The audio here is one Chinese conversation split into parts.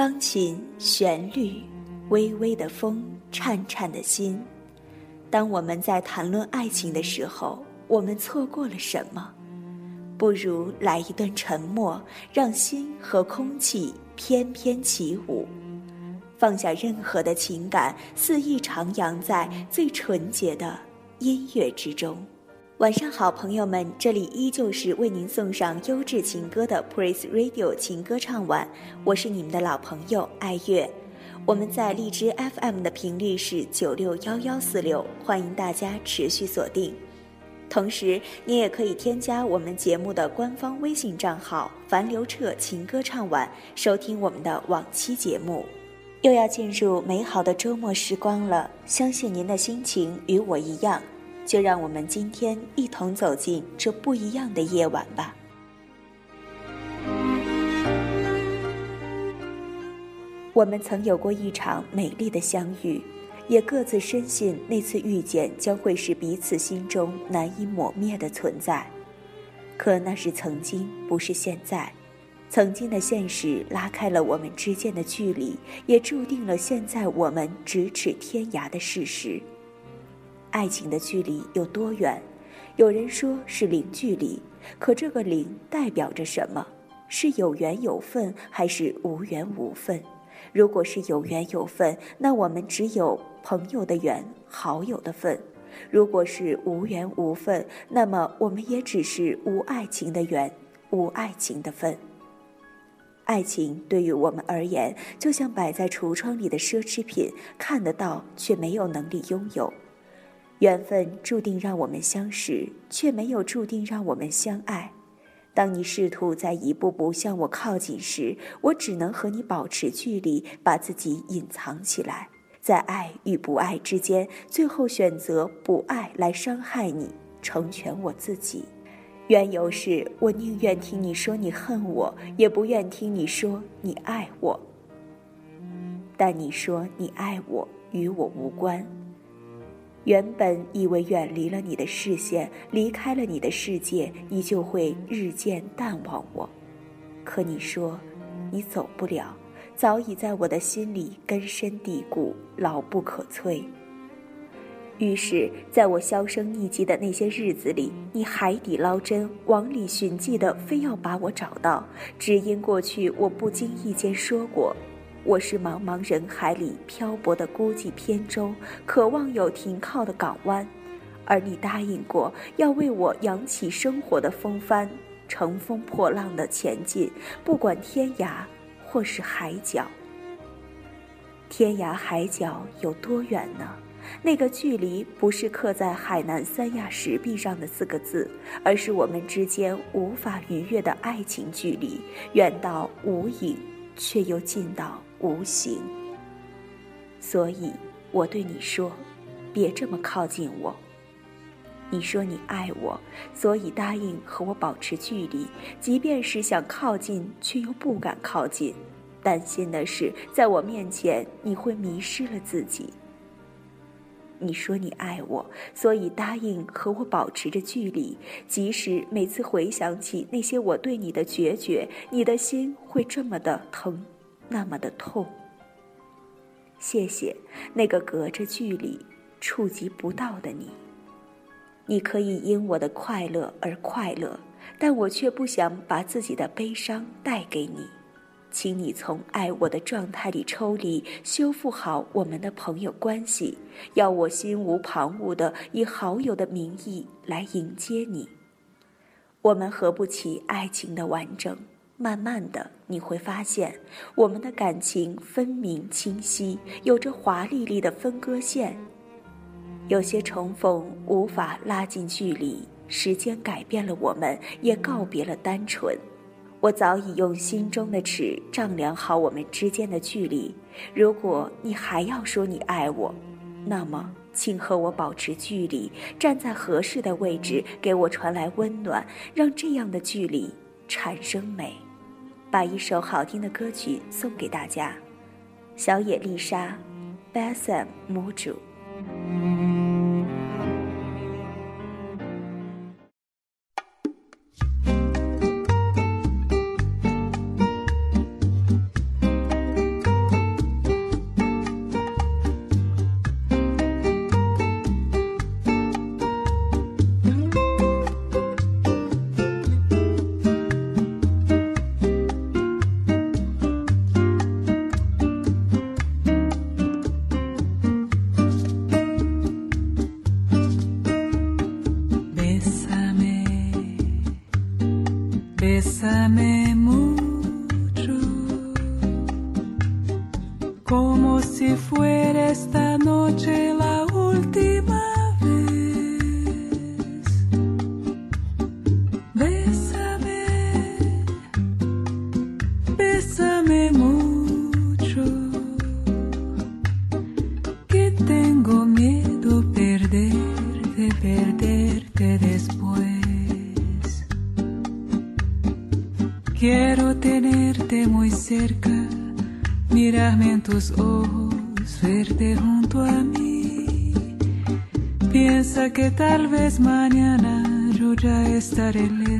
钢琴旋律，微微的风，颤颤的心。当我们在谈论爱情的时候，我们错过了什么？不如来一段沉默，让心和空气翩翩起舞，放下任何的情感，肆意徜徉在最纯洁的音乐之中。晚上好，朋友们，这里依旧是为您送上优质情歌的 Praise Radio 情歌唱晚，我是你们的老朋友爱乐。我们在荔枝 FM 的频率是九六幺幺四六，欢迎大家持续锁定。同时，你也可以添加我们节目的官方微信账号“樊刘彻情歌唱晚”，收听我们的往期节目。又要进入美好的周末时光了，相信您的心情与我一样，就让我们今天一同走进这不一样的夜晚吧。我们曾有过一场美丽的相遇，也各自深信那次遇见将会是彼此心中难以抹灭的存在。可那是曾经，不是现在。曾经的现实拉开了我们之间的距离，也注定了现在我们咫尺天涯的事实。爱情的距离有多远？有人说是零距离，可这个零代表着什么？是有缘有份，还是无缘无分？如果是有缘有份，那我们只有朋友的缘，好友的份；如果是无缘无分，那么我们也只是无爱情的缘，无爱情的份。爱情对于我们而言，就像摆在橱窗里的奢侈品，看得到却没有能力拥有。缘分注定让我们相识，却没有注定让我们相爱。当你试图在一步步向我靠近时，我只能和你保持距离，把自己隐藏起来，在爱与不爱之间，最后选择不爱来伤害你，成全我自己。缘由是我宁愿听你说你恨我，也不愿听你说你爱我。但你说你爱我，与我无关。原本以为远离了你的视线，离开了你的世界，你就会日渐淡忘我。可你说，你走不了，早已在我的心里根深蒂固，牢不可摧。于是，在我销声匿迹的那些日子里，你海底捞针，往里寻迹的，非要把我找到，只因过去我不经意间说过。我是茫茫人海里漂泊的孤寂扁舟，渴望有停靠的港湾，而你答应过要为我扬起生活的风帆，乘风破浪的前进，不管天涯或是海角。天涯海角有多远呢？那个距离不是刻在海南三亚石壁上的四个字，而是我们之间无法逾越的爱情距离，远到无影，却又近到。无形，所以我对你说，别这么靠近我。你说你爱我，所以答应和我保持距离，即便是想靠近，却又不敢靠近，担心的是在我面前你会迷失了自己。你说你爱我，所以答应和我保持着距离，即使每次回想起那些我对你的决绝，你的心会这么的疼。那么的痛。谢谢那个隔着距离、触及不到的你。你可以因我的快乐而快乐，但我却不想把自己的悲伤带给你。请你从爱我的状态里抽离，修复好我们的朋友关系。要我心无旁骛的以好友的名义来迎接你。我们合不起爱情的完整。慢慢的，你会发现，我们的感情分明清晰，有着华丽丽的分割线。有些重逢无法拉近距离，时间改变了我们，也告别了单纯。我早已用心中的尺丈量好我们之间的距离。如果你还要说你爱我，那么请和我保持距离，站在合适的位置，给我传来温暖，让这样的距离产生美。把一首好听的歌曲送给大家，小野丽莎 b a s s a m 母主。Bésame mucho, que tengo miedo perderte, perderte después. Quiero tenerte muy cerca mirarme en tus ojos, verte junto a mí. Piensa que tal vez mañana yo ya estaré lejos,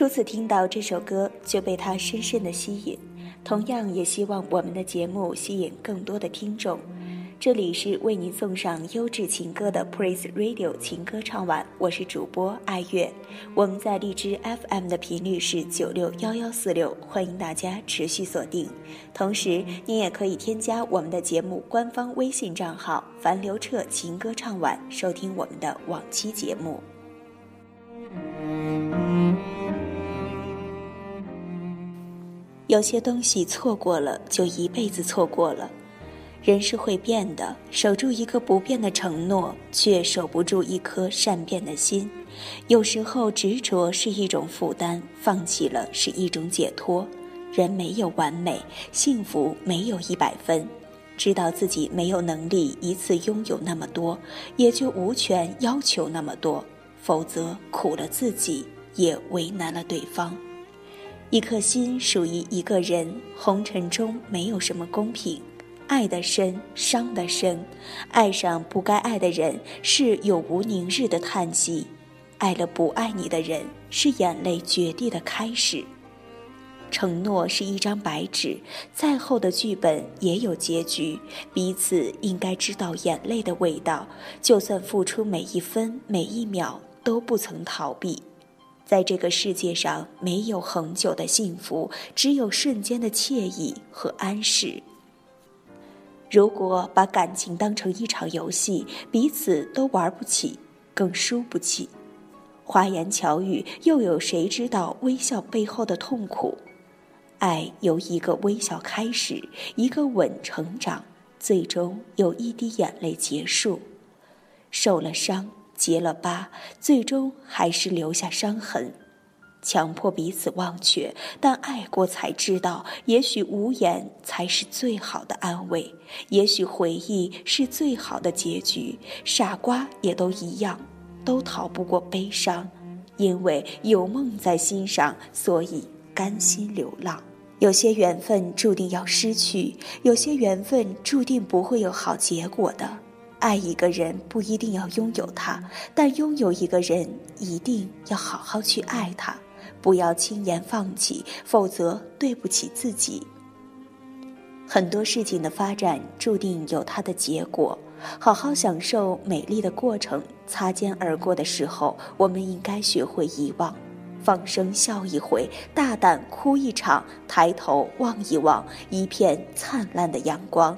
初次听到这首歌就被它深深的吸引，同样也希望我们的节目吸引更多的听众。这里是为您送上优质情歌的 Praise Radio 情歌唱晚，我是主播爱乐。我们在荔枝 FM 的频率是九六幺幺四六，欢迎大家持续锁定。同时，您也可以添加我们的节目官方微信账号“樊刘彻情歌唱晚”，收听我们的往期节目。有些东西错过了，就一辈子错过了。人是会变的，守住一个不变的承诺，却守不住一颗善变的心。有时候执着是一种负担，放弃了是一种解脱。人没有完美，幸福没有一百分。知道自己没有能力一次拥有那么多，也就无权要求那么多，否则苦了自己，也为难了对方。一颗心属于一个人，红尘中没有什么公平。爱的深，伤的深，爱上不该爱的人是永无宁日的叹息；爱了不爱你的人，是眼泪决堤的开始。承诺是一张白纸，再厚的剧本也有结局。彼此应该知道眼泪的味道，就算付出每一分每一秒，都不曾逃避。在这个世界上，没有恒久的幸福，只有瞬间的惬意和安适。如果把感情当成一场游戏，彼此都玩不起，更输不起。花言巧语，又有谁知道微笑背后的痛苦？爱由一个微笑开始，一个吻成长，最终有一滴眼泪结束。受了伤，结了疤，最终还是留下伤痕。强迫彼此忘却，但爱过才知道，也许无言才是最好的安慰，也许回忆是最好的结局。傻瓜也都一样，都逃不过悲伤，因为有梦在心上，所以甘心流浪。有些缘分注定要失去，有些缘分注定不会有好结果的。爱一个人不一定要拥有他，但拥有一个人一定要好好去爱他。不要轻言放弃，否则对不起自己。很多事情的发展注定有它的结果，好好享受美丽的过程。擦肩而过的时候，我们应该学会遗忘，放声笑一回，大胆哭一场，抬头望一望一片灿烂的阳光。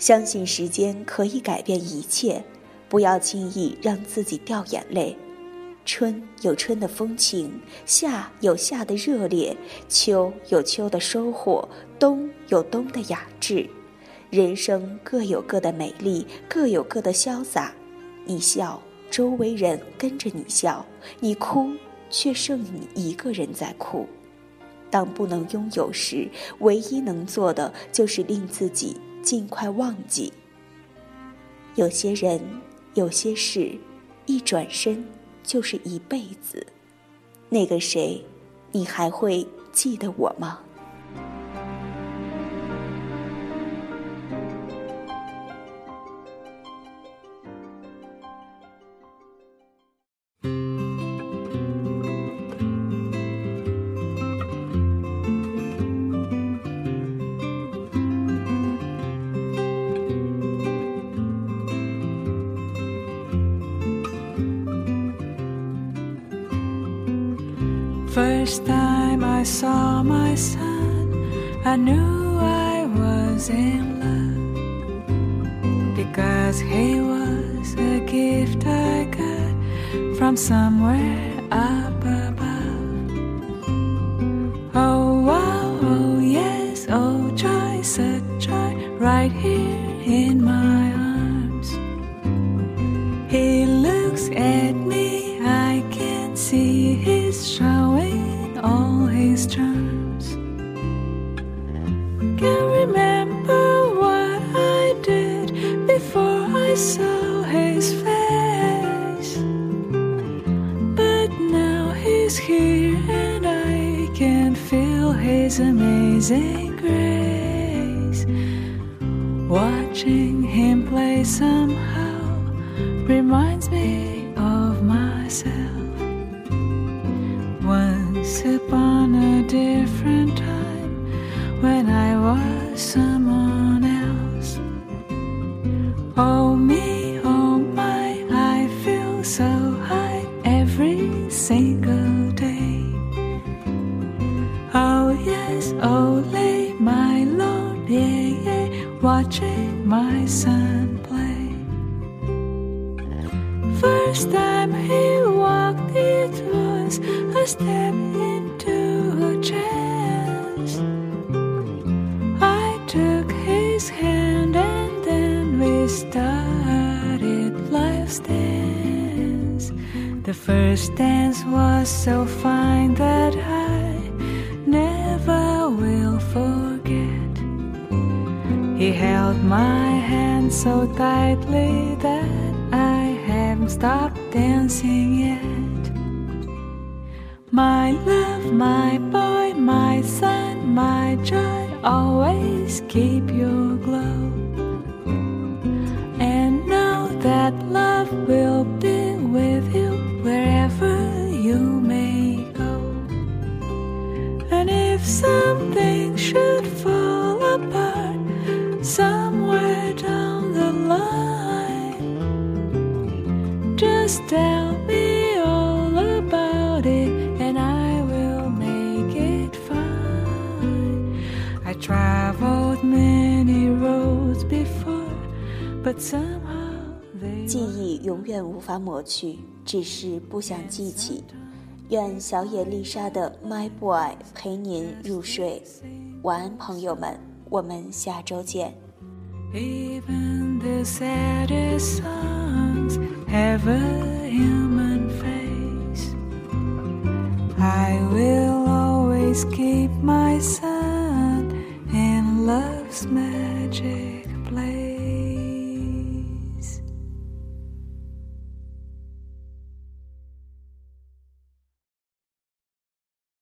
相信时间可以改变一切，不要轻易让自己掉眼泪。春有春的风情，夏有夏的热烈，秋有秋的收获，冬有冬的雅致。人生各有各的美丽，各有各的潇洒。你笑，周围人跟着你笑；你哭，却剩你一个人在哭。当不能拥有时，唯一能做的就是令自己尽快忘记。有些人，有些事，一转身。就是一辈子，那个谁，你还会记得我吗 I knew I was in love because he was a gift I got from somewhere up above. Oh, wow, oh, yes, oh, joy, such joy, right here in my his amazing grace. Watching him play somehow reminds me of myself. Once upon a different time when I was someone else. Oh me, yes, oh lay my lord, yeah, yeah, watching my son play. First time he walked, it was a step into a chance. I took his hand and then we started life's dance. The first dance was so fine that I He held my hand so tightly that I haven't stopped dancing yet. My love, my boy, my son, my joy, always keep your glow. And know that love will be with you wherever you may go. And if something should fall apart just tell me all about it and I will make it fine. I traveled many roads before, but somehow they 记忆永远无法抹去，只是不想记起。愿小野丽莎的《My Boy》陪您入睡，晚安，朋友们，我们下周见。Even the saddest songs have a human face. I will always keep my son in love's magic.